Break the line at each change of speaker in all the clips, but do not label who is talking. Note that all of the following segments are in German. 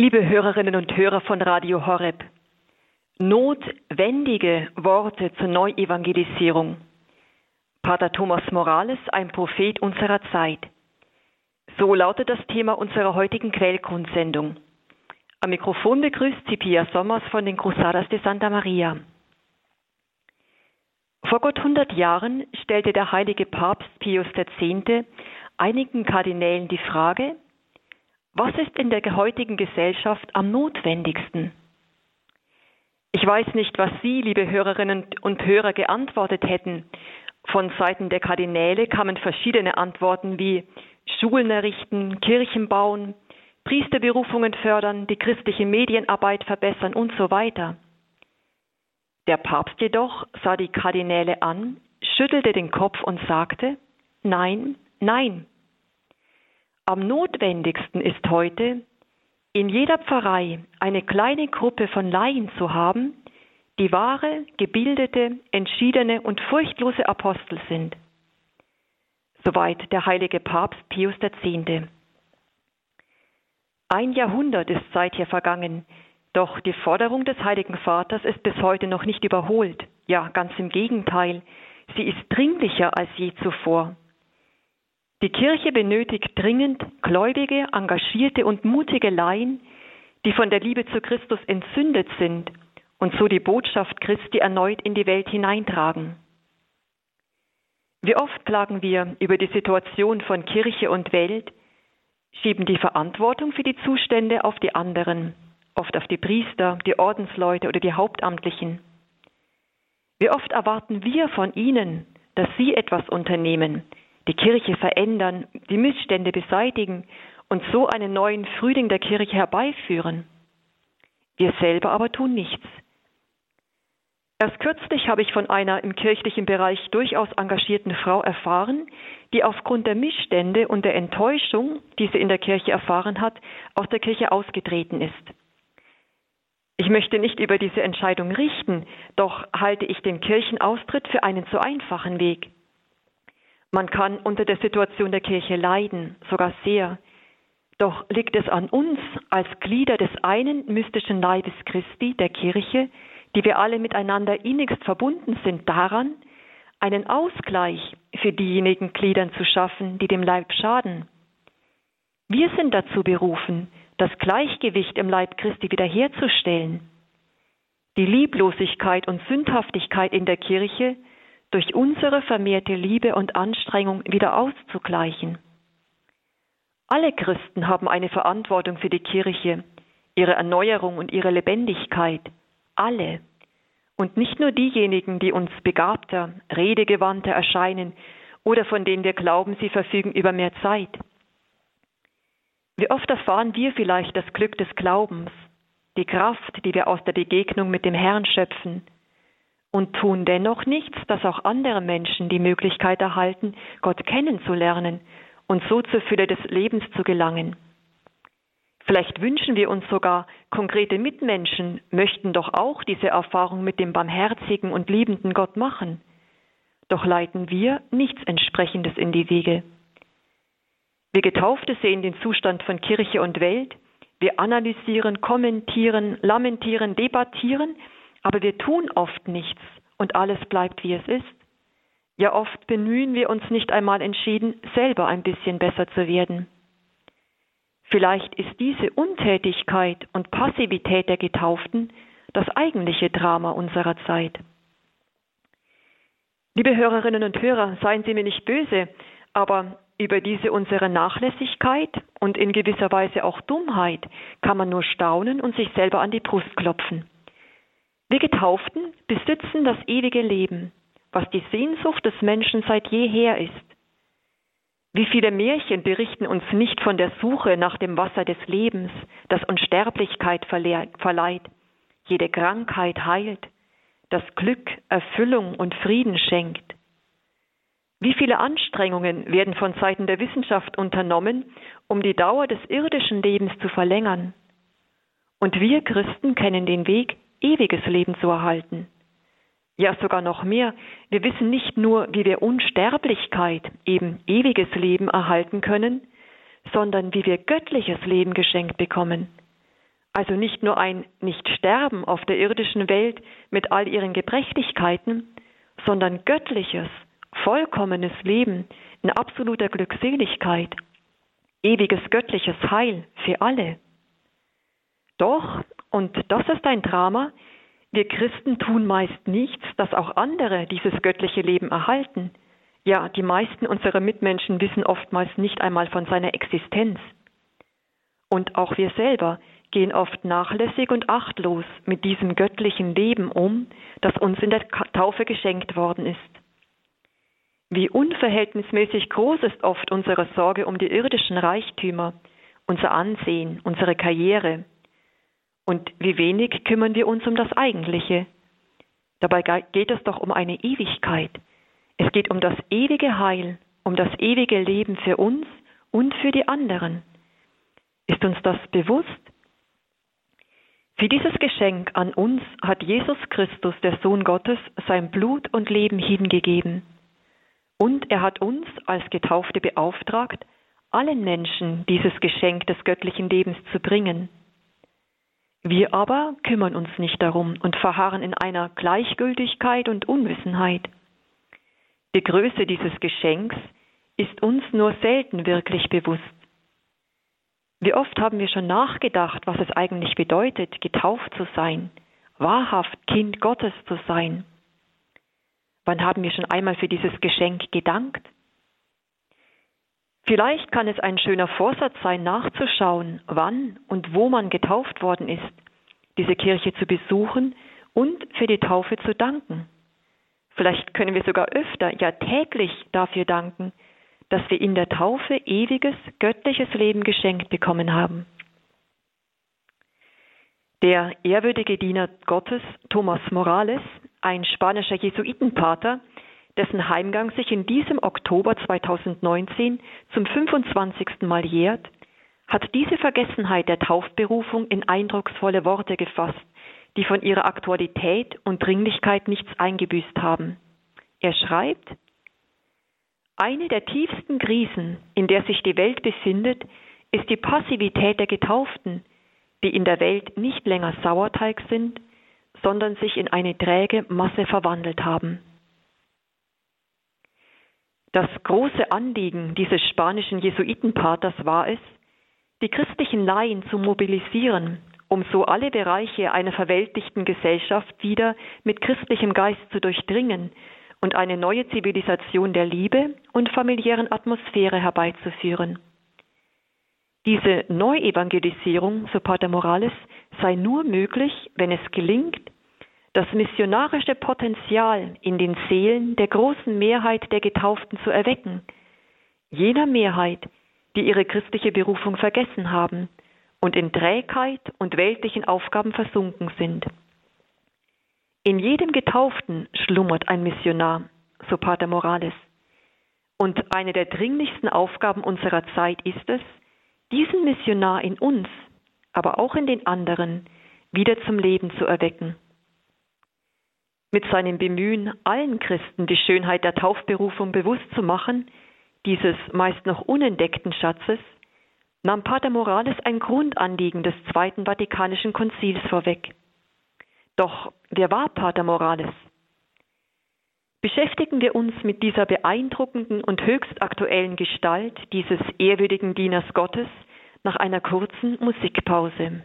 Liebe Hörerinnen und Hörer von Radio Horeb, notwendige Worte zur Neuevangelisierung. Pater Thomas Morales, ein Prophet unserer Zeit. So lautet das Thema unserer heutigen Quellgrundsendung. Am Mikrofon begrüßt sie Pia Sommers von den Cruzadas de Santa Maria. Vor gut 100 Jahren stellte der heilige Papst Pius X. einigen Kardinälen die Frage, was ist in der heutigen Gesellschaft am notwendigsten? Ich weiß nicht, was Sie, liebe Hörerinnen und Hörer, geantwortet hätten. Von Seiten der Kardinäle kamen verschiedene Antworten wie Schulen errichten, Kirchen bauen, Priesterberufungen fördern, die christliche Medienarbeit verbessern und so weiter. Der Papst jedoch sah die Kardinäle an, schüttelte den Kopf und sagte, nein, nein. Am notwendigsten ist heute, in jeder Pfarrei eine kleine Gruppe von Laien zu haben, die wahre, gebildete, entschiedene und furchtlose Apostel sind. Soweit der heilige Papst Pius X. Ein Jahrhundert ist seither vergangen, doch die Forderung des Heiligen Vaters ist bis heute noch nicht überholt. Ja, ganz im Gegenteil, sie ist dringlicher als je zuvor. Die Kirche benötigt dringend gläubige, engagierte und mutige Laien, die von der Liebe zu Christus entzündet sind und so die Botschaft Christi erneut in die Welt hineintragen. Wie oft klagen wir über die Situation von Kirche und Welt, schieben die Verantwortung für die Zustände auf die anderen, oft auf die Priester, die Ordensleute oder die Hauptamtlichen. Wie oft erwarten wir von ihnen, dass sie etwas unternehmen, die Kirche verändern, die Missstände beseitigen und so einen neuen Frühling der Kirche herbeiführen. Wir selber aber tun nichts. Erst kürzlich habe ich von einer im kirchlichen Bereich durchaus engagierten Frau erfahren, die aufgrund der Missstände und der Enttäuschung, die sie in der Kirche erfahren hat, aus der Kirche ausgetreten ist. Ich möchte nicht über diese Entscheidung richten, doch halte ich den Kirchenaustritt für einen zu einfachen Weg. Man kann unter der Situation der Kirche leiden, sogar sehr. Doch liegt es an uns als Glieder des einen mystischen Leibes Christi, der Kirche, die wir alle miteinander innigst verbunden sind, daran, einen Ausgleich für diejenigen Gliedern zu schaffen, die dem Leib schaden. Wir sind dazu berufen, das Gleichgewicht im Leib Christi wiederherzustellen, die Lieblosigkeit und Sündhaftigkeit in der Kirche durch unsere vermehrte Liebe und Anstrengung wieder auszugleichen. Alle Christen haben eine Verantwortung für die Kirche, ihre Erneuerung und ihre Lebendigkeit. Alle. Und nicht nur diejenigen, die uns begabter, redegewandter erscheinen oder von denen wir glauben, sie verfügen über mehr Zeit. Wie oft erfahren wir vielleicht das Glück des Glaubens, die Kraft, die wir aus der Begegnung mit dem Herrn schöpfen, und tun dennoch nichts, dass auch andere Menschen die Möglichkeit erhalten, Gott kennenzulernen und so zur Fülle des Lebens zu gelangen. Vielleicht wünschen wir uns sogar, konkrete Mitmenschen möchten doch auch diese Erfahrung mit dem barmherzigen und liebenden Gott machen. Doch leiten wir nichts entsprechendes in die Wege. Wir Getaufte sehen den Zustand von Kirche und Welt, wir analysieren, kommentieren, lamentieren, debattieren, aber wir tun oft nichts und alles bleibt, wie es ist. Ja, oft bemühen wir uns nicht einmal entschieden, selber ein bisschen besser zu werden. Vielleicht ist diese Untätigkeit und Passivität der Getauften das eigentliche Drama unserer Zeit. Liebe Hörerinnen und Hörer, seien Sie mir nicht böse, aber über diese unsere Nachlässigkeit und in gewisser Weise auch Dummheit kann man nur staunen und sich selber an die Brust klopfen. Wir Getauften besitzen das ewige Leben, was die Sehnsucht des Menschen seit jeher ist. Wie viele Märchen berichten uns nicht von der Suche nach dem Wasser des Lebens, das Unsterblichkeit verleiht, jede Krankheit heilt, das Glück, Erfüllung und Frieden schenkt. Wie viele Anstrengungen werden von Seiten der Wissenschaft unternommen, um die Dauer des irdischen Lebens zu verlängern? Und wir Christen kennen den Weg, ewiges Leben zu erhalten. Ja, sogar noch mehr. Wir wissen nicht nur, wie wir Unsterblichkeit, eben ewiges Leben erhalten können, sondern wie wir göttliches Leben geschenkt bekommen. Also nicht nur ein Nicht-Sterben auf der irdischen Welt mit all ihren Gebrechlichkeiten, sondern göttliches, vollkommenes Leben in absoluter Glückseligkeit, ewiges göttliches Heil für alle. Doch, und das ist ein Drama, wir Christen tun meist nichts, dass auch andere dieses göttliche Leben erhalten. Ja, die meisten unserer Mitmenschen wissen oftmals nicht einmal von seiner Existenz. Und auch wir selber gehen oft nachlässig und achtlos mit diesem göttlichen Leben um, das uns in der Taufe geschenkt worden ist. Wie unverhältnismäßig groß ist oft unsere Sorge um die irdischen Reichtümer, unser Ansehen, unsere Karriere. Und wie wenig kümmern wir uns um das Eigentliche. Dabei geht es doch um eine Ewigkeit. Es geht um das ewige Heil, um das ewige Leben für uns und für die anderen. Ist uns das bewusst? Für dieses Geschenk an uns hat Jesus Christus, der Sohn Gottes, sein Blut und Leben hingegeben. Und er hat uns als Getaufte beauftragt, allen Menschen dieses Geschenk des göttlichen Lebens zu bringen. Wir aber kümmern uns nicht darum und verharren in einer Gleichgültigkeit und Unwissenheit. Die Größe dieses Geschenks ist uns nur selten wirklich bewusst. Wie oft haben wir schon nachgedacht, was es eigentlich bedeutet, getauft zu sein, wahrhaft Kind Gottes zu sein. Wann haben wir schon einmal für dieses Geschenk gedankt? Vielleicht kann es ein schöner Vorsatz sein, nachzuschauen, wann und wo man getauft worden ist, diese Kirche zu besuchen und für die Taufe zu danken. Vielleicht können wir sogar öfter, ja täglich dafür danken, dass wir in der Taufe ewiges, göttliches Leben geschenkt bekommen haben. Der ehrwürdige Diener Gottes, Thomas Morales, ein spanischer Jesuitenpater, dessen Heimgang sich in diesem Oktober 2019 zum 25. Mal jährt, hat diese Vergessenheit der Taufberufung in eindrucksvolle Worte gefasst, die von ihrer Aktualität und Dringlichkeit nichts eingebüßt haben. Er schreibt, eine der tiefsten Krisen, in der sich die Welt befindet, ist die Passivität der Getauften, die in der Welt nicht länger Sauerteig sind, sondern sich in eine träge Masse verwandelt haben. Das große Anliegen dieses spanischen Jesuitenpaters war es, die christlichen Laien zu mobilisieren, um so alle Bereiche einer verweltlichten Gesellschaft wieder mit christlichem Geist zu durchdringen und eine neue Zivilisation der Liebe und familiären Atmosphäre herbeizuführen. Diese Neuevangelisierung, so Pater Morales, sei nur möglich, wenn es gelingt, das missionarische Potenzial in den Seelen der großen Mehrheit der Getauften zu erwecken, jener Mehrheit, die ihre christliche Berufung vergessen haben und in Trägheit und weltlichen Aufgaben versunken sind. In jedem Getauften schlummert ein Missionar, so Pater Morales. Und eine der dringlichsten Aufgaben unserer Zeit ist es, diesen Missionar in uns, aber auch in den anderen, wieder zum Leben zu erwecken. Mit seinem Bemühen, allen Christen die Schönheit der Taufberufung bewusst zu machen, dieses meist noch unentdeckten Schatzes, nahm Pater Morales ein Grundanliegen des Zweiten Vatikanischen Konzils vorweg. Doch wer war Pater Morales? Beschäftigen wir uns mit dieser beeindruckenden und höchst aktuellen Gestalt dieses ehrwürdigen Dieners Gottes nach einer kurzen Musikpause.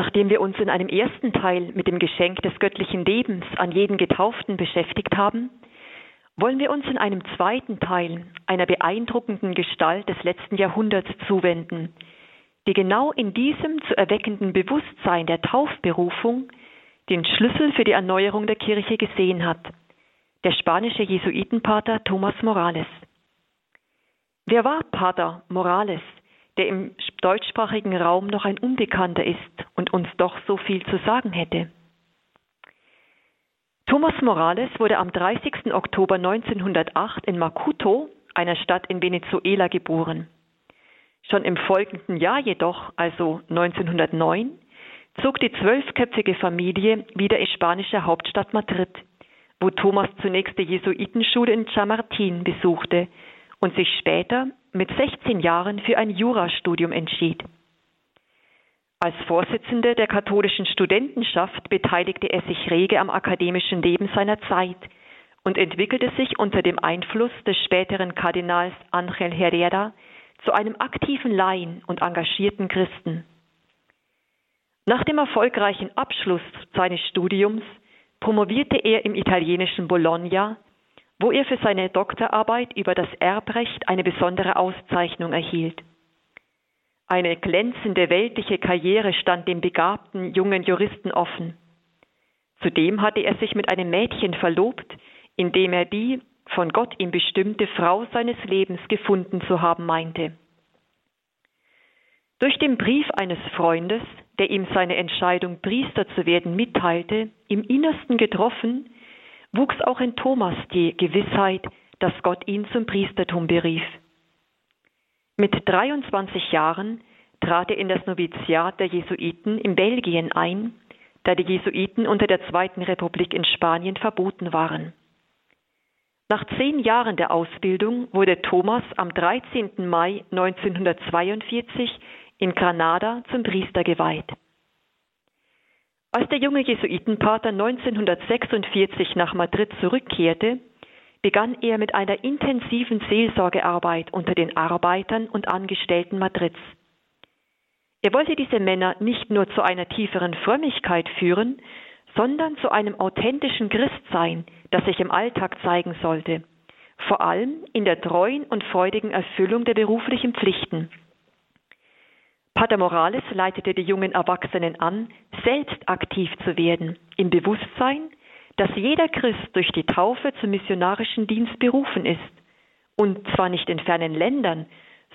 Nachdem wir uns in einem ersten Teil mit dem Geschenk des göttlichen Lebens an jeden Getauften beschäftigt haben, wollen wir uns in einem zweiten Teil einer beeindruckenden Gestalt des letzten Jahrhunderts zuwenden, die genau in diesem zu erweckenden Bewusstsein der Taufberufung den Schlüssel für die Erneuerung der Kirche gesehen hat, der spanische Jesuitenpater Thomas Morales. Wer war Pater Morales? der im deutschsprachigen Raum noch ein Unbekannter ist und uns doch so viel zu sagen hätte. Thomas Morales wurde am 30. Oktober 1908 in Macuto, einer Stadt in Venezuela, geboren. Schon im folgenden Jahr jedoch, also 1909, zog die zwölfköpfige Familie wieder in spanische Hauptstadt Madrid, wo Thomas zunächst die Jesuitenschule in Chamartin besuchte und sich später mit 16 Jahren für ein Jurastudium entschied. Als Vorsitzender der katholischen Studentenschaft beteiligte er sich rege am akademischen Leben seiner Zeit und entwickelte sich unter dem Einfluss des späteren Kardinals Angel Herrera zu einem aktiven Laien und engagierten Christen. Nach dem erfolgreichen Abschluss seines Studiums promovierte er im italienischen Bologna, wo er für seine Doktorarbeit über das Erbrecht eine besondere Auszeichnung erhielt. Eine glänzende weltliche Karriere stand dem begabten jungen Juristen offen. Zudem hatte er sich mit einem Mädchen verlobt, indem er die von Gott ihm bestimmte Frau seines Lebens gefunden zu haben meinte. Durch den Brief eines Freundes, der ihm seine Entscheidung, Priester zu werden, mitteilte, im Innersten getroffen, wuchs auch in Thomas die Gewissheit, dass Gott ihn zum Priestertum berief. Mit 23 Jahren trat er in das Noviziat der Jesuiten in Belgien ein, da die Jesuiten unter der Zweiten Republik in Spanien verboten waren. Nach zehn Jahren der Ausbildung wurde Thomas am 13. Mai 1942 in Granada zum Priester geweiht. Als der junge Jesuitenpater 1946 nach Madrid zurückkehrte, begann er mit einer intensiven Seelsorgearbeit unter den Arbeitern und Angestellten Madrids. Er wollte diese Männer nicht nur zu einer tieferen Frömmigkeit führen, sondern zu einem authentischen Christsein, das sich im Alltag zeigen sollte, vor allem in der treuen und freudigen Erfüllung der beruflichen Pflichten. Pater Morales leitete die jungen Erwachsenen an, selbst aktiv zu werden, im Bewusstsein, dass jeder Christ durch die Taufe zum missionarischen Dienst berufen ist, und zwar nicht in fernen Ländern,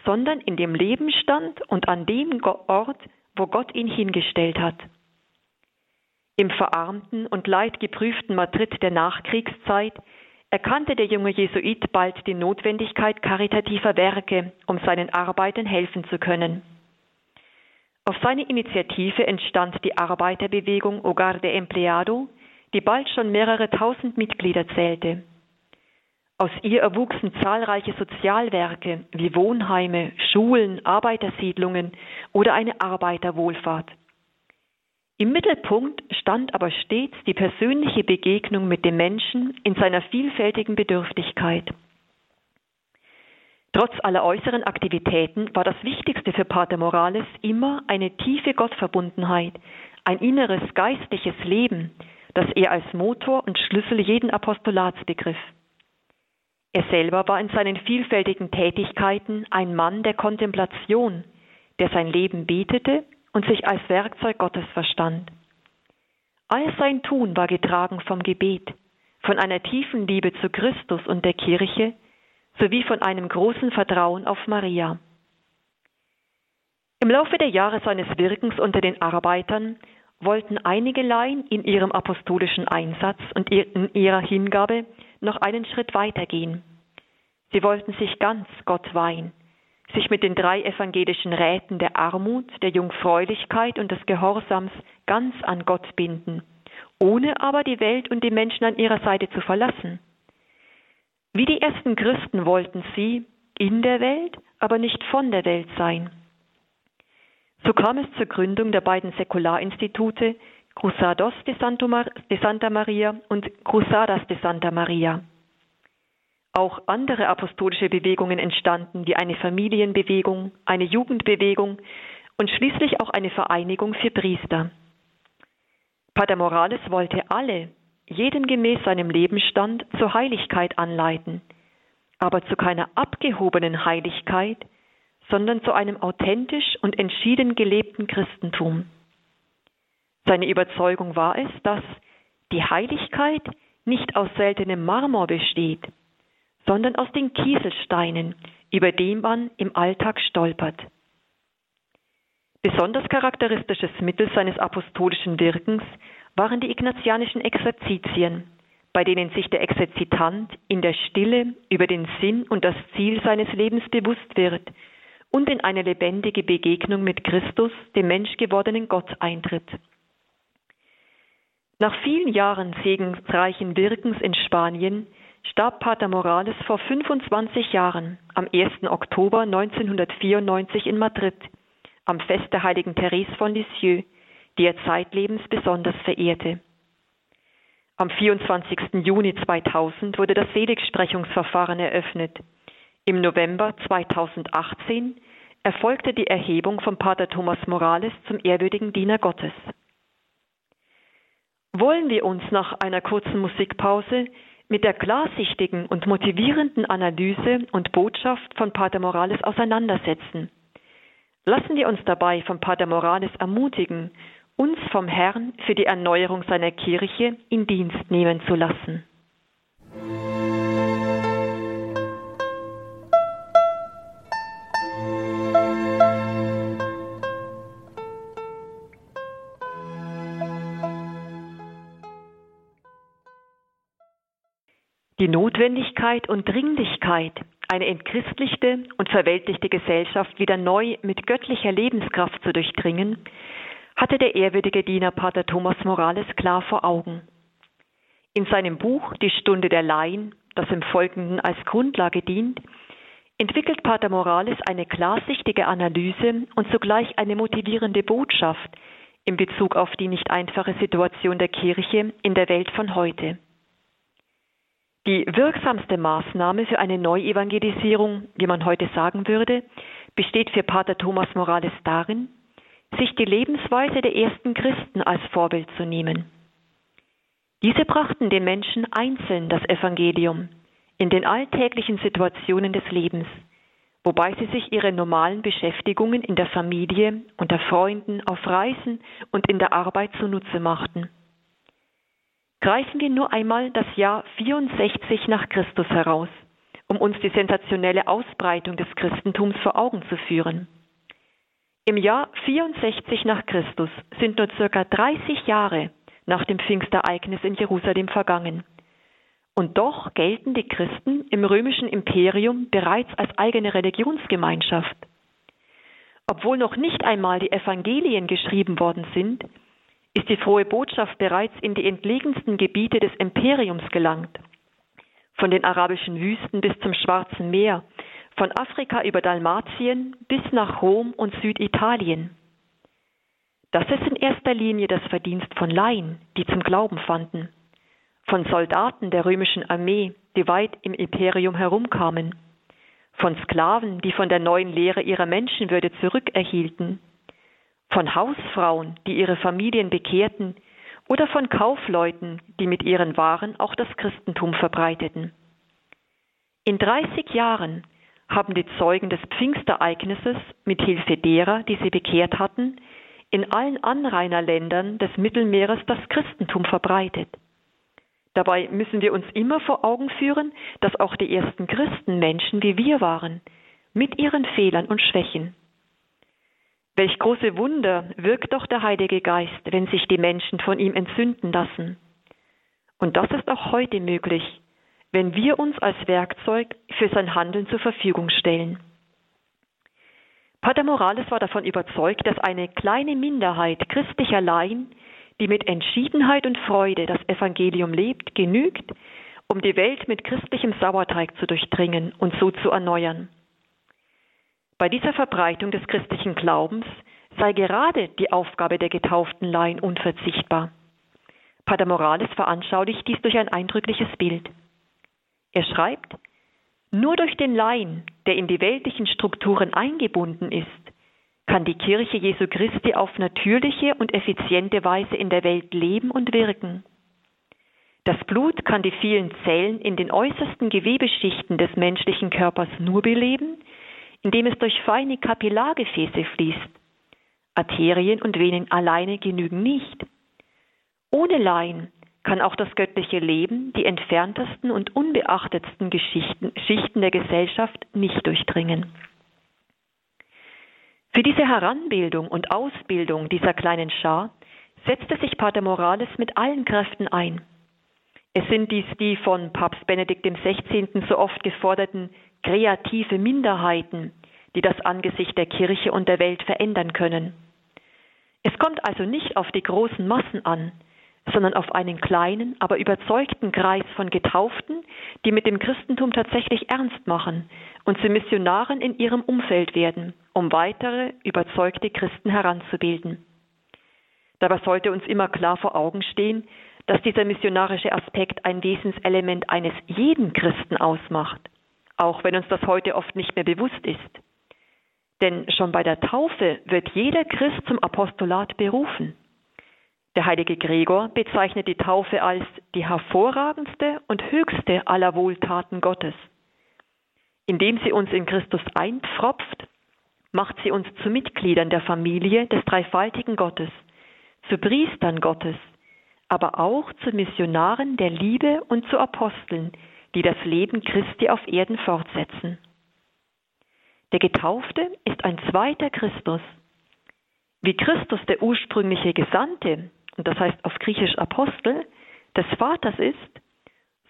sondern in dem Lebensstand und an dem Ort, wo Gott ihn hingestellt hat. Im verarmten und leidgeprüften Madrid der Nachkriegszeit erkannte der junge Jesuit bald die Notwendigkeit karitativer Werke, um seinen Arbeitern helfen zu können. Auf seine Initiative entstand die Arbeiterbewegung Hogar de Empleado, die bald schon mehrere tausend Mitglieder zählte. Aus ihr erwuchsen zahlreiche Sozialwerke wie Wohnheime, Schulen, Arbeitersiedlungen oder eine Arbeiterwohlfahrt. Im Mittelpunkt stand aber stets die persönliche Begegnung mit dem Menschen in seiner vielfältigen Bedürftigkeit. Trotz aller äußeren Aktivitäten war das Wichtigste für Pater Morales immer eine tiefe Gottverbundenheit, ein inneres geistliches Leben, das er als Motor und Schlüssel jeden Apostolats begriff. Er selber war in seinen vielfältigen Tätigkeiten ein Mann der Kontemplation, der sein Leben betete und sich als Werkzeug Gottes verstand. All sein Tun war getragen vom Gebet, von einer tiefen Liebe zu Christus und der Kirche sowie von einem großen Vertrauen auf Maria. Im Laufe der Jahre seines Wirkens unter den Arbeitern wollten einige Laien in ihrem apostolischen Einsatz und in ihrer Hingabe noch einen Schritt weitergehen. Sie wollten sich ganz Gott weihen sich mit den drei evangelischen Räten der Armut, der Jungfräulichkeit und des Gehorsams ganz an Gott binden, ohne aber die Welt und die Menschen an ihrer Seite zu verlassen. Wie die ersten Christen wollten sie in der Welt, aber nicht von der Welt sein. So kam es zur Gründung der beiden Säkularinstitute Cruzados de, de Santa Maria und Cruzadas de Santa Maria auch andere apostolische Bewegungen entstanden, wie eine Familienbewegung, eine Jugendbewegung und schließlich auch eine Vereinigung für Priester. Pater Morales wollte alle, jeden gemäß seinem Lebensstand, zur Heiligkeit anleiten, aber zu keiner abgehobenen Heiligkeit, sondern zu einem authentisch und entschieden gelebten Christentum. Seine Überzeugung war es, dass die Heiligkeit nicht aus seltenem Marmor besteht, sondern aus den Kieselsteinen, über die man im Alltag stolpert. Besonders charakteristisches Mittel seines apostolischen Wirkens waren die ignatianischen Exerzitien, bei denen sich der Exerzitant in der Stille über den Sinn und das Ziel seines Lebens bewusst wird und in eine lebendige Begegnung mit Christus, dem menschgewordenen Gott, eintritt. Nach vielen Jahren segensreichen Wirkens in Spanien starb Pater Morales vor 25 Jahren, am 1. Oktober 1994 in Madrid, am Fest der heiligen Therese von Lisieux, die er zeitlebens besonders verehrte. Am 24. Juni 2000 wurde das Seligsprechungsverfahren eröffnet. Im November 2018 erfolgte die Erhebung von Pater Thomas Morales zum ehrwürdigen Diener Gottes. Wollen wir uns nach einer kurzen Musikpause mit der klarsichtigen und motivierenden Analyse und Botschaft von Pater Morales auseinandersetzen. Lassen wir uns dabei von Pater Morales ermutigen, uns vom Herrn für die Erneuerung seiner Kirche in Dienst nehmen zu lassen. Die Notwendigkeit und Dringlichkeit, eine entchristlichte und verweltlichte Gesellschaft wieder neu mit göttlicher Lebenskraft zu durchdringen, hatte der ehrwürdige Diener Pater Thomas Morales klar vor Augen. In seinem Buch Die Stunde der Laien, das im Folgenden als Grundlage dient, entwickelt Pater Morales eine klarsichtige Analyse und zugleich eine motivierende Botschaft in Bezug auf die nicht einfache Situation der Kirche in der Welt von heute. Die wirksamste Maßnahme für eine Neuevangelisierung, wie man heute sagen würde, besteht für Pater Thomas Morales darin, sich die Lebensweise der ersten Christen als Vorbild zu nehmen. Diese brachten den Menschen einzeln das Evangelium in den alltäglichen Situationen des Lebens, wobei sie sich ihre normalen Beschäftigungen in der Familie, unter Freunden, auf Reisen und in der Arbeit zunutze machten. Greifen wir nur einmal das Jahr 64 nach Christus heraus, um uns die sensationelle Ausbreitung des Christentums vor Augen zu führen. Im Jahr 64 nach Christus sind nur circa 30 Jahre nach dem Pfingstereignis in Jerusalem vergangen. Und doch gelten die Christen im römischen Imperium bereits als eigene Religionsgemeinschaft. Obwohl noch nicht einmal die Evangelien geschrieben worden sind, ist die frohe Botschaft bereits in die entlegensten Gebiete des Imperiums gelangt. Von den arabischen Wüsten bis zum Schwarzen Meer, von Afrika über Dalmatien bis nach Rom und Süditalien. Das ist in erster Linie das Verdienst von Laien, die zum Glauben fanden, von Soldaten der römischen Armee, die weit im Imperium herumkamen, von Sklaven, die von der neuen Lehre ihrer Menschenwürde zurückerhielten, von Hausfrauen, die ihre Familien bekehrten, oder von Kaufleuten, die mit ihren Waren auch das Christentum verbreiteten. In 30 Jahren haben die Zeugen des Pfingstereignisses mit Hilfe derer, die sie bekehrt hatten, in allen Anrainerländern des Mittelmeeres das Christentum verbreitet. Dabei müssen wir uns immer vor Augen führen, dass auch die ersten Christen Menschen wie wir waren, mit ihren Fehlern und Schwächen. Welch große Wunder wirkt doch der Heilige Geist, wenn sich die Menschen von ihm entzünden lassen. Und das ist auch heute möglich, wenn wir uns als Werkzeug für sein Handeln zur Verfügung stellen. Pater Morales war davon überzeugt, dass eine kleine Minderheit christlicher Laien, die mit Entschiedenheit und Freude das Evangelium lebt, genügt, um die Welt mit christlichem Sauerteig zu durchdringen und so zu erneuern. Bei dieser Verbreitung des christlichen Glaubens sei gerade die Aufgabe der getauften Laien unverzichtbar. Pater Morales veranschaulicht dies durch ein eindrückliches Bild. Er schreibt, nur durch den Laien, der in die weltlichen Strukturen eingebunden ist, kann die Kirche Jesu Christi auf natürliche und effiziente Weise in der Welt leben und wirken. Das Blut kann die vielen Zellen in den äußersten Gewebeschichten des menschlichen Körpers nur beleben, indem es durch feine Kapillargefäße fließt. Arterien und Venen alleine genügen nicht. Ohne Laien kann auch das göttliche Leben die entferntesten und unbeachtetsten Geschichten, Schichten der Gesellschaft nicht durchdringen. Für diese Heranbildung und Ausbildung dieser kleinen Schar setzte sich Pater Morales mit allen Kräften ein. Es sind dies die von Papst Benedikt XVI. so oft geforderten kreative Minderheiten, die das Angesicht der Kirche und der Welt verändern können. Es kommt also nicht auf die großen Massen an, sondern auf einen kleinen, aber überzeugten Kreis von Getauften, die mit dem Christentum tatsächlich ernst machen und zu Missionaren in ihrem Umfeld werden, um weitere überzeugte Christen heranzubilden. Dabei sollte uns immer klar vor Augen stehen, dass dieser missionarische Aspekt ein Wesenselement eines jeden Christen ausmacht, auch wenn uns das heute oft nicht mehr bewusst ist. Denn schon bei der Taufe wird jeder Christ zum Apostolat berufen. Der heilige Gregor bezeichnet die Taufe als die hervorragendste und höchste aller Wohltaten Gottes. Indem sie uns in Christus einpfropft, macht sie uns zu Mitgliedern der Familie des dreifaltigen Gottes, zu Priestern Gottes, aber auch zu Missionaren der Liebe und zu Aposteln, die das Leben Christi auf Erden fortsetzen. Der Getaufte ist ein zweiter Christus. Wie Christus der ursprüngliche Gesandte, und das heißt auf Griechisch Apostel, des Vaters ist,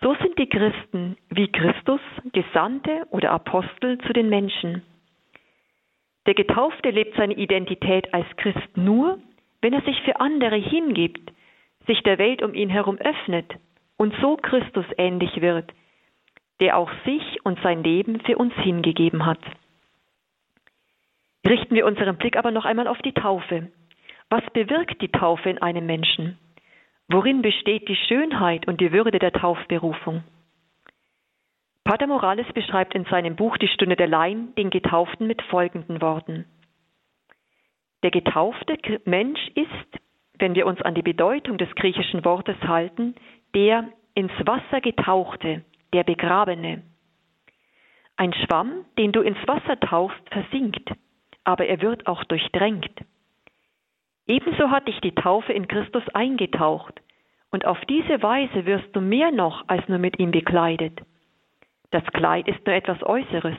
so sind die Christen wie Christus Gesandte oder Apostel zu den Menschen. Der Getaufte lebt seine Identität als Christ nur, wenn er sich für andere hingibt, sich der Welt um ihn herum öffnet und so Christus ähnlich wird, der auch sich und sein Leben für uns hingegeben hat. Richten wir unseren Blick aber noch einmal auf die Taufe. Was bewirkt die Taufe in einem Menschen? Worin besteht die Schönheit und die Würde der Taufberufung? Pater Morales beschreibt in seinem Buch Die Stunde der Laien den Getauften mit folgenden Worten. Der getaufte Mensch ist, wenn wir uns an die Bedeutung des griechischen Wortes halten, der ins Wasser getauchte, der Begrabene. Ein Schwamm, den du ins Wasser tauchst, versinkt aber er wird auch durchdrängt. Ebenso hat dich die Taufe in Christus eingetaucht, und auf diese Weise wirst du mehr noch als nur mit ihm bekleidet. Das Kleid ist nur etwas Äußeres.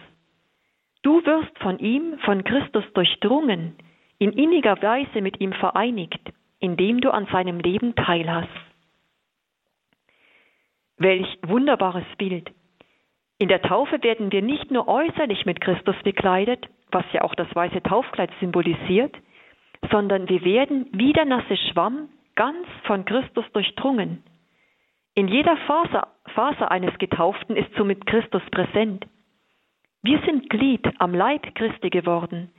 Du wirst von ihm, von Christus durchdrungen, in inniger Weise mit ihm vereinigt, indem du an seinem Leben teilhast. Welch wunderbares Bild. In der Taufe werden wir nicht nur äußerlich mit Christus bekleidet, was ja auch das weiße Taufkleid symbolisiert, sondern wir werden wie der nasse Schwamm ganz von Christus durchdrungen. In jeder Faser, Faser eines Getauften ist somit Christus präsent. Wir sind Glied am Leib Christi geworden,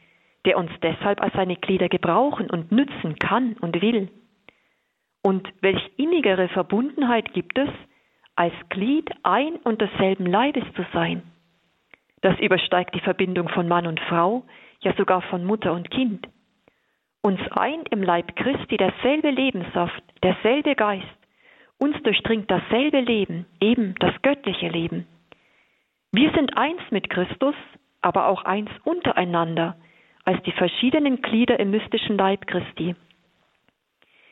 der uns deshalb als seine Glieder gebrauchen und nützen kann und will. Und welch innigere Verbundenheit gibt es, als Glied ein und desselben Leibes zu sein? Das übersteigt die Verbindung von Mann und Frau, ja sogar von Mutter und Kind. Uns eint im Leib Christi derselbe Lebenssaft, derselbe Geist. Uns durchdringt dasselbe Leben, eben das göttliche Leben. Wir sind eins mit Christus, aber auch eins untereinander, als die verschiedenen Glieder im mystischen Leib Christi.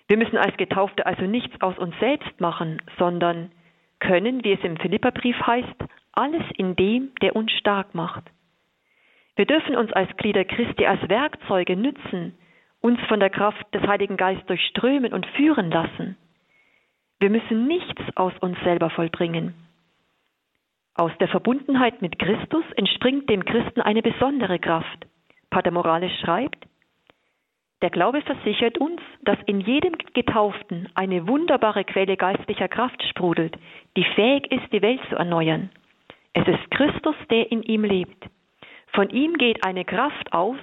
Wir müssen als Getaufte also nichts aus uns selbst machen, sondern können, wie es im Philipperbrief heißt, alles in dem, der uns stark macht. Wir dürfen uns als Glieder Christi als Werkzeuge nützen, uns von der Kraft des Heiligen Geistes durchströmen und führen lassen. Wir müssen nichts aus uns selber vollbringen. Aus der Verbundenheit mit Christus entspringt dem Christen eine besondere Kraft. Pater Morales schreibt, der Glaube versichert uns, dass in jedem Getauften eine wunderbare Quelle geistlicher Kraft sprudelt, die fähig ist, die Welt zu erneuern. Es ist Christus, der in ihm lebt. Von ihm geht eine Kraft aus,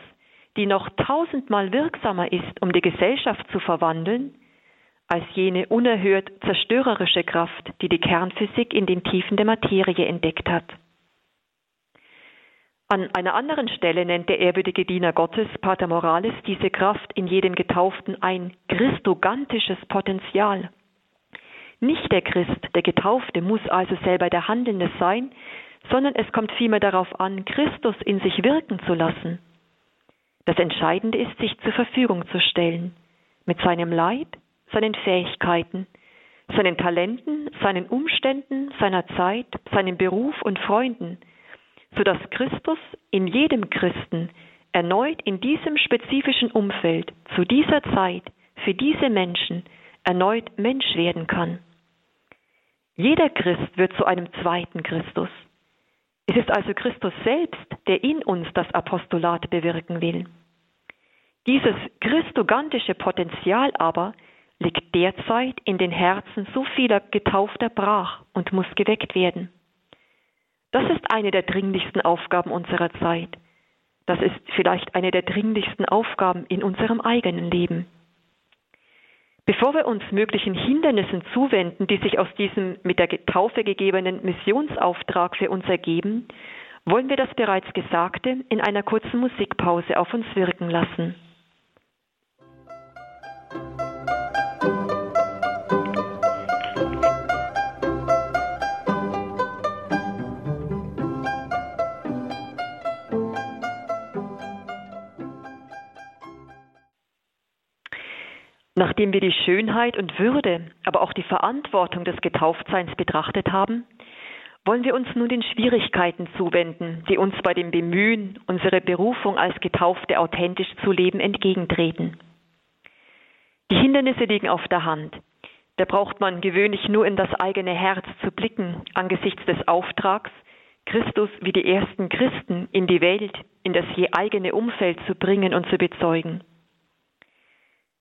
die noch tausendmal wirksamer ist, um die Gesellschaft zu verwandeln, als jene unerhört zerstörerische Kraft, die die Kernphysik in den Tiefen der Materie entdeckt hat. An einer anderen Stelle nennt der ehrwürdige Diener Gottes, Pater Morales, diese Kraft in jedem Getauften ein christogantisches Potenzial. Nicht der Christ, der Getaufte, muss also selber der Handelnde sein, sondern es kommt vielmehr darauf an, Christus in sich wirken zu lassen. Das Entscheidende ist, sich zur Verfügung zu stellen, mit seinem Leib, seinen Fähigkeiten, seinen Talenten, seinen Umständen, seiner Zeit, seinem Beruf und Freunden, so dass Christus in jedem Christen erneut in diesem spezifischen Umfeld, zu dieser Zeit, für diese Menschen erneut Mensch werden kann. Jeder Christ wird zu einem zweiten Christus. Es ist also Christus selbst, der in uns das Apostolat bewirken will. Dieses christogantische Potenzial aber liegt derzeit in den Herzen so vieler Getaufter brach und muss geweckt werden. Das ist eine der dringlichsten Aufgaben unserer Zeit. Das ist vielleicht eine der dringlichsten Aufgaben in unserem eigenen Leben. Bevor wir uns möglichen Hindernissen zuwenden, die sich aus diesem mit der Taufe gegebenen Missionsauftrag für uns ergeben, wollen wir das bereits Gesagte in einer kurzen Musikpause auf uns wirken lassen. Nachdem wir die Schönheit und Würde, aber auch die Verantwortung des Getauftseins betrachtet haben, wollen wir uns nun den Schwierigkeiten zuwenden, die uns bei dem Bemühen, unsere Berufung als Getaufte authentisch zu leben, entgegentreten. Die Hindernisse liegen auf der Hand. Da braucht man gewöhnlich nur in das eigene Herz zu blicken angesichts des Auftrags, Christus wie die ersten Christen in die Welt, in das je eigene Umfeld zu bringen und zu bezeugen.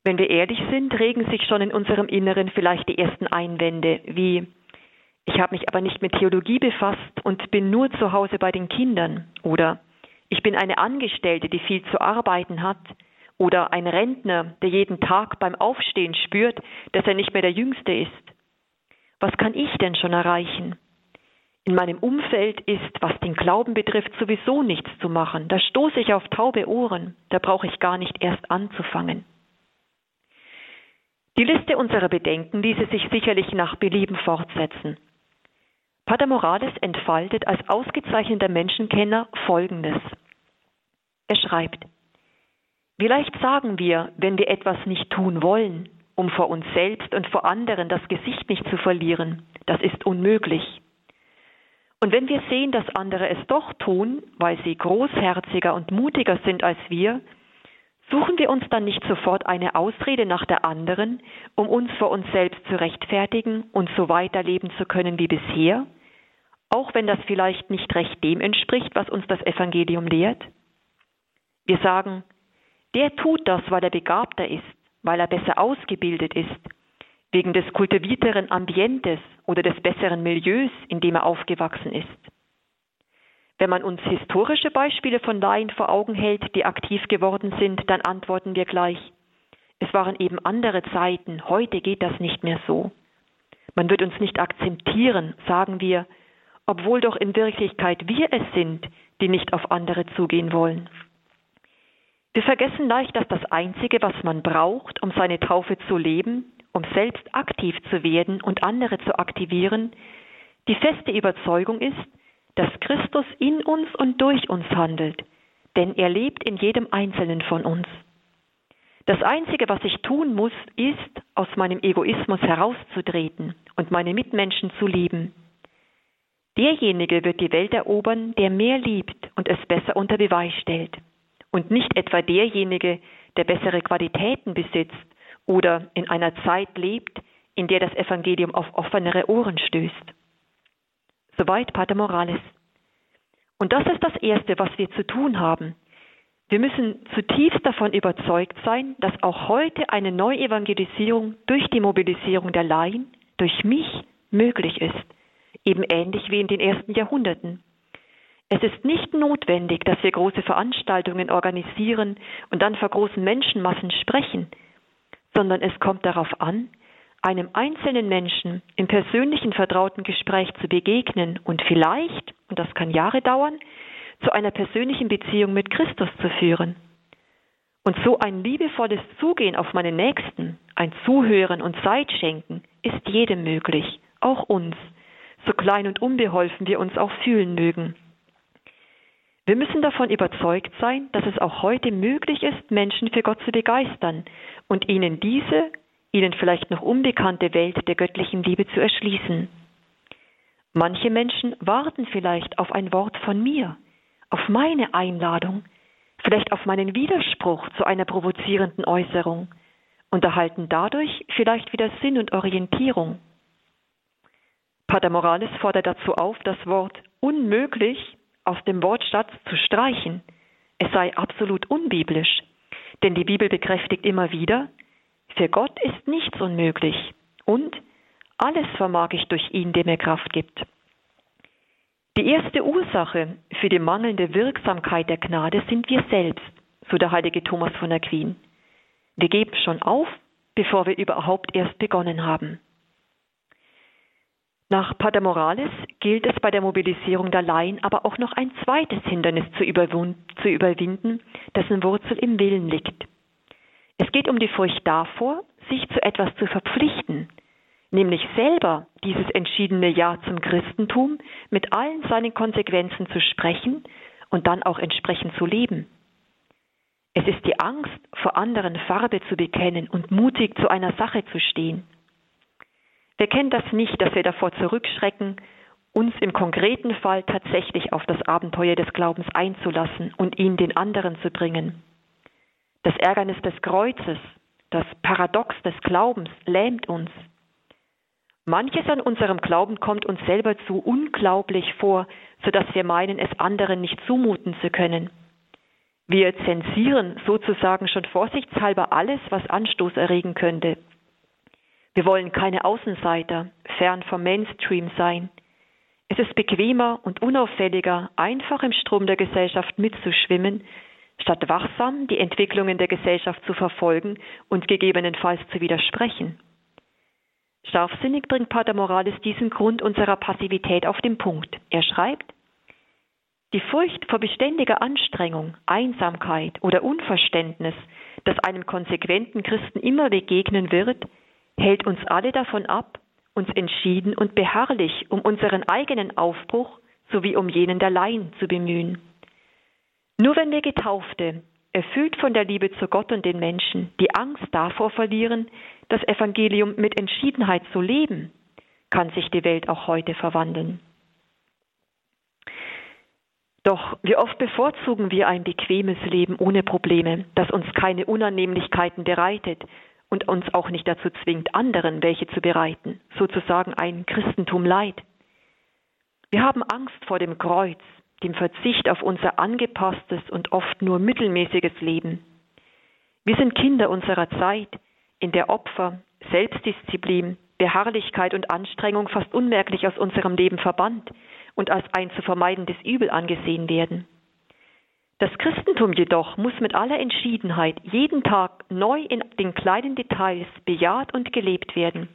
Wenn wir ehrlich sind, regen sich schon in unserem Inneren vielleicht die ersten Einwände, wie ich habe mich aber nicht mit Theologie befasst und bin nur zu Hause bei den Kindern oder ich bin eine Angestellte, die viel zu arbeiten hat oder ein Rentner, der jeden Tag beim Aufstehen spürt, dass er nicht mehr der Jüngste ist. Was kann ich denn schon erreichen? In meinem Umfeld ist, was den Glauben betrifft, sowieso nichts zu machen. Da stoße ich auf taube Ohren. Da brauche ich gar nicht erst anzufangen. Die Liste unserer Bedenken ließe sich sicherlich nach Belieben fortsetzen. Pater Morales entfaltet als ausgezeichneter Menschenkenner Folgendes. Er schreibt, Vielleicht sagen wir, wenn wir etwas nicht tun wollen, um vor uns selbst und vor anderen das Gesicht nicht zu verlieren, das ist unmöglich. Und wenn wir sehen, dass andere es doch tun, weil sie großherziger und mutiger sind als wir, Suchen wir uns dann nicht sofort eine Ausrede nach der anderen, um uns vor uns selbst zu rechtfertigen und so weiterleben zu können wie bisher, auch wenn das vielleicht nicht recht dem entspricht, was uns das Evangelium lehrt? Wir sagen, der tut das, weil er begabter ist, weil er besser ausgebildet ist, wegen des kultivierteren Ambientes oder des besseren Milieus, in dem er aufgewachsen ist. Wenn man uns historische Beispiele von Laien vor Augen hält, die aktiv geworden sind, dann antworten wir gleich, es waren eben andere Zeiten, heute geht das nicht mehr so. Man wird uns nicht akzeptieren, sagen wir, obwohl doch in Wirklichkeit wir es sind, die nicht auf andere zugehen wollen. Wir vergessen leicht, dass das Einzige, was man braucht, um seine Taufe zu leben, um selbst aktiv zu werden und andere zu aktivieren, die feste Überzeugung ist, dass Christus in uns und durch uns handelt, denn er lebt in jedem Einzelnen von uns. Das Einzige, was ich tun muss, ist, aus meinem Egoismus herauszutreten und meine Mitmenschen zu lieben. Derjenige wird die Welt erobern, der mehr liebt und es besser unter Beweis stellt, und nicht etwa derjenige, der bessere Qualitäten besitzt oder in einer Zeit lebt, in der das Evangelium auf offenere Ohren stößt. Soweit Pater Morales. Und das ist das Erste, was wir zu tun haben. Wir müssen zutiefst davon überzeugt sein, dass auch heute eine Neuevangelisierung durch die Mobilisierung der Laien, durch mich, möglich ist. Eben ähnlich wie in den ersten Jahrhunderten. Es ist nicht notwendig, dass wir große Veranstaltungen organisieren und dann vor großen Menschenmassen sprechen, sondern es kommt darauf an, einem einzelnen Menschen im persönlichen vertrauten Gespräch zu begegnen und vielleicht, und das kann Jahre dauern, zu einer persönlichen Beziehung mit Christus zu führen. Und so ein liebevolles Zugehen auf meinen Nächsten, ein Zuhören und Zeit schenken, ist jedem möglich, auch uns, so klein und unbeholfen wir uns auch fühlen mögen. Wir müssen davon überzeugt sein, dass es auch heute möglich ist, Menschen für Gott zu begeistern und ihnen diese ihnen vielleicht noch unbekannte Welt der göttlichen Liebe zu erschließen. Manche Menschen warten vielleicht auf ein Wort von mir, auf meine Einladung, vielleicht auf meinen Widerspruch zu einer provozierenden Äußerung und erhalten dadurch vielleicht wieder Sinn und Orientierung. Pater Morales fordert dazu auf, das Wort unmöglich aus dem Wortschatz zu streichen. Es sei absolut unbiblisch. Denn die Bibel bekräftigt immer wieder, für Gott ist nichts unmöglich und alles vermag ich durch ihn, der mir Kraft gibt. Die erste Ursache für die mangelnde Wirksamkeit der Gnade sind wir selbst, so der heilige Thomas von Aquin. Wir geben schon auf, bevor wir überhaupt erst begonnen haben. Nach Pater Morales gilt es bei der Mobilisierung der Laien aber auch noch ein zweites Hindernis zu, zu überwinden, dessen Wurzel im Willen liegt. Es geht um die Furcht davor, sich zu etwas zu verpflichten, nämlich selber dieses entschiedene Ja zum Christentum mit allen seinen Konsequenzen zu sprechen und dann auch entsprechend zu leben. Es ist die Angst, vor anderen Farbe zu bekennen und mutig zu einer Sache zu stehen. Wer kennt das nicht, dass wir davor zurückschrecken, uns im konkreten Fall tatsächlich auf das Abenteuer des Glaubens einzulassen und ihn den anderen zu bringen? Das Ärgernis des Kreuzes, das Paradox des Glaubens lähmt uns. Manches an unserem Glauben kommt uns selber zu unglaublich vor, so dass wir meinen, es anderen nicht zumuten zu können. Wir zensieren sozusagen schon vorsichtshalber alles, was Anstoß erregen könnte. Wir wollen keine Außenseiter, fern vom Mainstream sein. Es ist bequemer und unauffälliger, einfach im Strom der Gesellschaft mitzuschwimmen, statt wachsam die Entwicklungen der Gesellschaft zu verfolgen und gegebenenfalls zu widersprechen. Scharfsinnig bringt Pater Morales diesen Grund unserer Passivität auf den Punkt. Er schreibt, die Furcht vor beständiger Anstrengung, Einsamkeit oder Unverständnis, das einem konsequenten Christen immer begegnen wird, hält uns alle davon ab, uns entschieden und beharrlich um unseren eigenen Aufbruch sowie um jenen der Laien zu bemühen. Nur wenn wir Getaufte, erfüllt von der Liebe zu Gott und den Menschen, die Angst davor verlieren, das Evangelium mit Entschiedenheit zu leben, kann sich die Welt auch heute verwandeln. Doch wie oft bevorzugen wir ein bequemes Leben ohne Probleme, das uns keine Unannehmlichkeiten bereitet und uns auch nicht dazu zwingt, anderen welche zu bereiten, sozusagen ein Christentum Leid. Wir haben Angst vor dem Kreuz, dem Verzicht auf unser angepasstes und oft nur mittelmäßiges Leben. Wir sind Kinder unserer Zeit, in der Opfer, Selbstdisziplin, Beharrlichkeit und Anstrengung fast unmerklich aus unserem Leben verbannt und als ein zu vermeidendes Übel angesehen werden. Das Christentum jedoch muss mit aller Entschiedenheit jeden Tag neu in den kleinen Details bejaht und gelebt werden.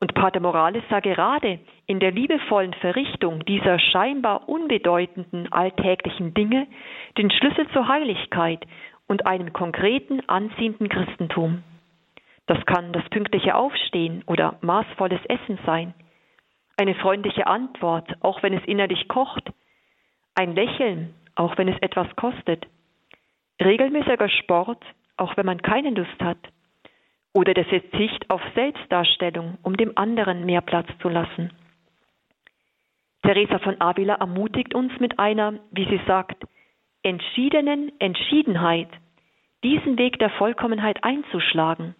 Und Pater Morales sah gerade in der liebevollen Verrichtung dieser scheinbar unbedeutenden alltäglichen Dinge den Schlüssel zur Heiligkeit und einem konkreten, anziehenden Christentum. Das kann das pünktliche Aufstehen oder maßvolles Essen sein, eine freundliche Antwort, auch wenn es innerlich kocht, ein Lächeln, auch wenn es etwas kostet, regelmäßiger Sport, auch wenn man keine Lust hat, oder der Verzicht auf Selbstdarstellung, um dem anderen mehr Platz zu lassen. Teresa von Avila ermutigt uns mit einer, wie sie sagt, entschiedenen Entschiedenheit, diesen Weg der Vollkommenheit einzuschlagen.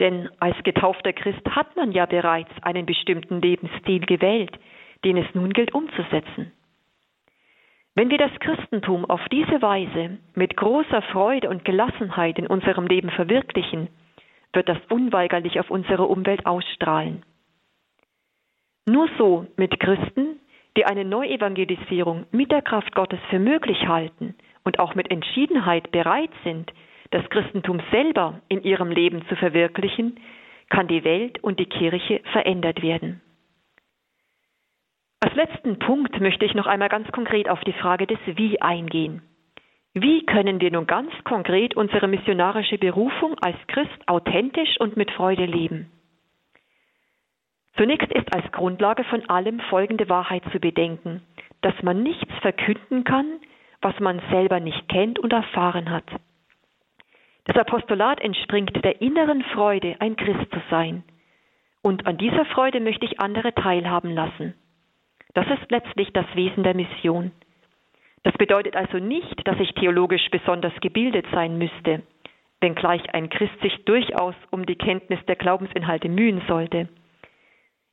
Denn als getaufter Christ hat man ja bereits einen bestimmten Lebensstil gewählt, den es nun gilt umzusetzen. Wenn wir das Christentum auf diese Weise mit großer Freude und Gelassenheit in unserem Leben verwirklichen, wird das unweigerlich auf unsere Umwelt ausstrahlen. Nur so mit Christen, die eine Neuevangelisierung mit der Kraft Gottes für möglich halten und auch mit Entschiedenheit bereit sind, das Christentum selber in ihrem Leben zu verwirklichen, kann die Welt und die Kirche verändert werden. Als letzten Punkt möchte ich noch einmal ganz konkret auf die Frage des Wie eingehen. Wie können wir nun ganz konkret unsere missionarische Berufung als Christ authentisch und mit Freude leben? Zunächst ist als Grundlage von allem folgende Wahrheit zu bedenken, dass man nichts verkünden kann, was man selber nicht kennt und erfahren hat. Das Apostolat entspringt der inneren Freude, ein Christ zu sein. Und an dieser Freude möchte ich andere teilhaben lassen. Das ist letztlich das Wesen der Mission. Das bedeutet also nicht, dass ich theologisch besonders gebildet sein müsste, wenngleich ein Christ sich durchaus um die Kenntnis der Glaubensinhalte mühen sollte.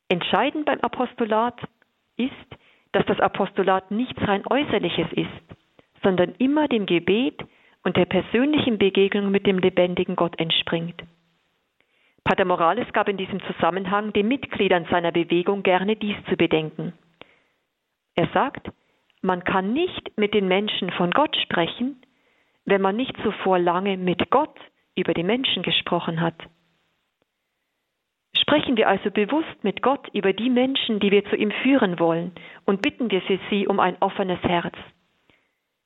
Entscheidend beim Apostolat ist, dass das Apostolat nichts rein Äußerliches ist, sondern immer dem Gebet und der persönlichen Begegnung mit dem lebendigen Gott entspringt. Pater Morales gab in diesem Zusammenhang den Mitgliedern seiner Bewegung gerne dies zu bedenken. Er sagt, man kann nicht mit den Menschen von Gott sprechen, wenn man nicht zuvor lange mit Gott über die Menschen gesprochen hat. Sprechen wir also bewusst mit Gott über die Menschen, die wir zu ihm führen wollen, und bitten wir für sie um ein offenes Herz.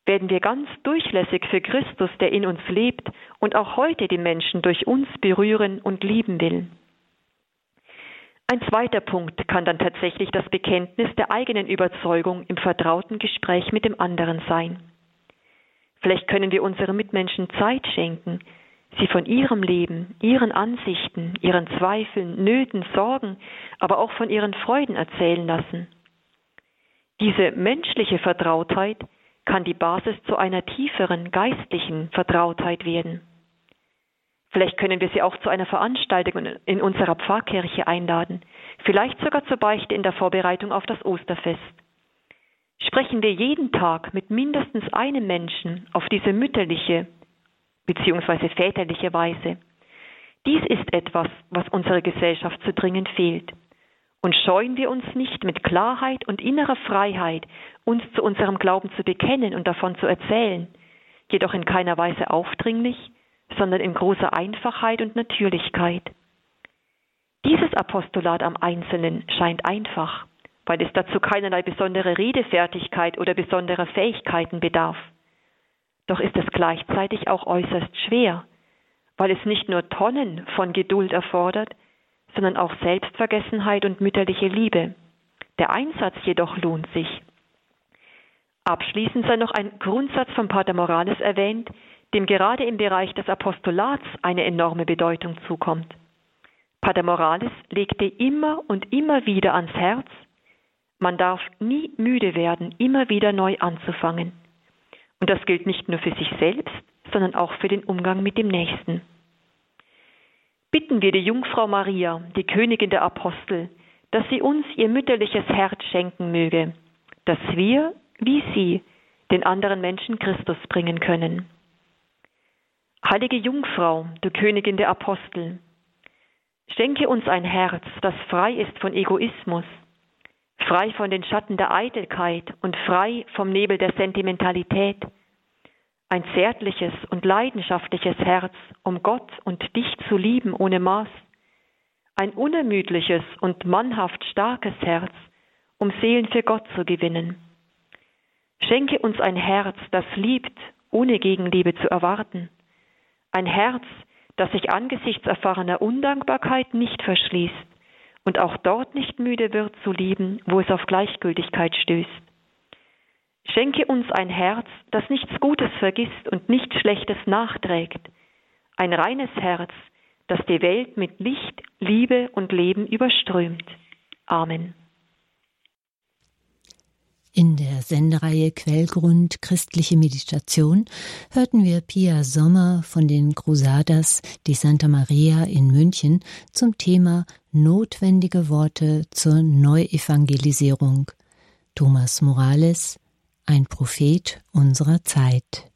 Werden wir ganz durchlässig für Christus, der in uns lebt und auch heute die Menschen durch uns berühren und lieben will. Ein zweiter Punkt kann dann tatsächlich das Bekenntnis der eigenen Überzeugung im vertrauten Gespräch mit dem anderen sein. Vielleicht können wir unseren Mitmenschen Zeit schenken, sie von ihrem Leben, ihren Ansichten, ihren Zweifeln, Nöten, Sorgen, aber auch von ihren Freuden erzählen lassen. Diese menschliche Vertrautheit kann die Basis zu einer tieferen geistlichen Vertrautheit werden. Vielleicht können wir sie auch zu einer Veranstaltung in unserer Pfarrkirche einladen, vielleicht sogar zur Beichte in der Vorbereitung auf das Osterfest. Sprechen wir jeden Tag mit mindestens einem Menschen auf diese mütterliche, beziehungsweise väterliche Weise. Dies ist etwas, was unserer Gesellschaft zu dringend fehlt. Und scheuen wir uns nicht mit Klarheit und innerer Freiheit, uns zu unserem Glauben zu bekennen und davon zu erzählen, jedoch in keiner Weise aufdringlich, sondern in großer Einfachheit und Natürlichkeit. Dieses Apostolat am Einzelnen scheint einfach, weil es dazu keinerlei besondere Redefertigkeit oder besonderer Fähigkeiten bedarf. Doch ist es gleichzeitig auch äußerst schwer, weil es nicht nur Tonnen von Geduld erfordert, sondern auch Selbstvergessenheit und mütterliche Liebe. Der Einsatz jedoch lohnt sich. Abschließend sei noch ein Grundsatz von Pater Morales erwähnt, dem gerade im Bereich des Apostolats eine enorme Bedeutung zukommt. Pater Morales legte immer und immer wieder ans Herz, man darf nie müde werden, immer wieder neu anzufangen. Und das gilt nicht nur für sich selbst, sondern auch für den Umgang mit dem Nächsten. Bitten wir die Jungfrau Maria, die Königin der Apostel, dass sie uns ihr mütterliches Herz schenken möge, dass wir, wie sie, den anderen Menschen Christus bringen können. Heilige Jungfrau, du Königin der Apostel, schenke uns ein Herz, das frei ist von Egoismus, frei von den Schatten der Eitelkeit und frei vom Nebel der Sentimentalität, ein zärtliches und leidenschaftliches Herz, um Gott und dich zu lieben ohne Maß, ein unermüdliches und mannhaft starkes Herz, um Seelen für Gott zu gewinnen. Schenke uns ein Herz, das liebt, ohne Gegenliebe zu erwarten, ein Herz, das sich angesichts erfahrener Undankbarkeit nicht verschließt, und auch dort nicht müde wird zu lieben, wo es auf Gleichgültigkeit stößt. Schenke uns ein Herz, das nichts Gutes vergisst und nichts Schlechtes nachträgt, ein reines Herz, das die Welt mit Licht, Liebe und Leben überströmt. Amen.
In der Sendereihe Quellgrund Christliche Meditation hörten wir Pia Sommer von den Cruzadas di Santa Maria in München zum Thema Notwendige Worte zur Neuevangelisierung. Thomas Morales, ein Prophet unserer Zeit.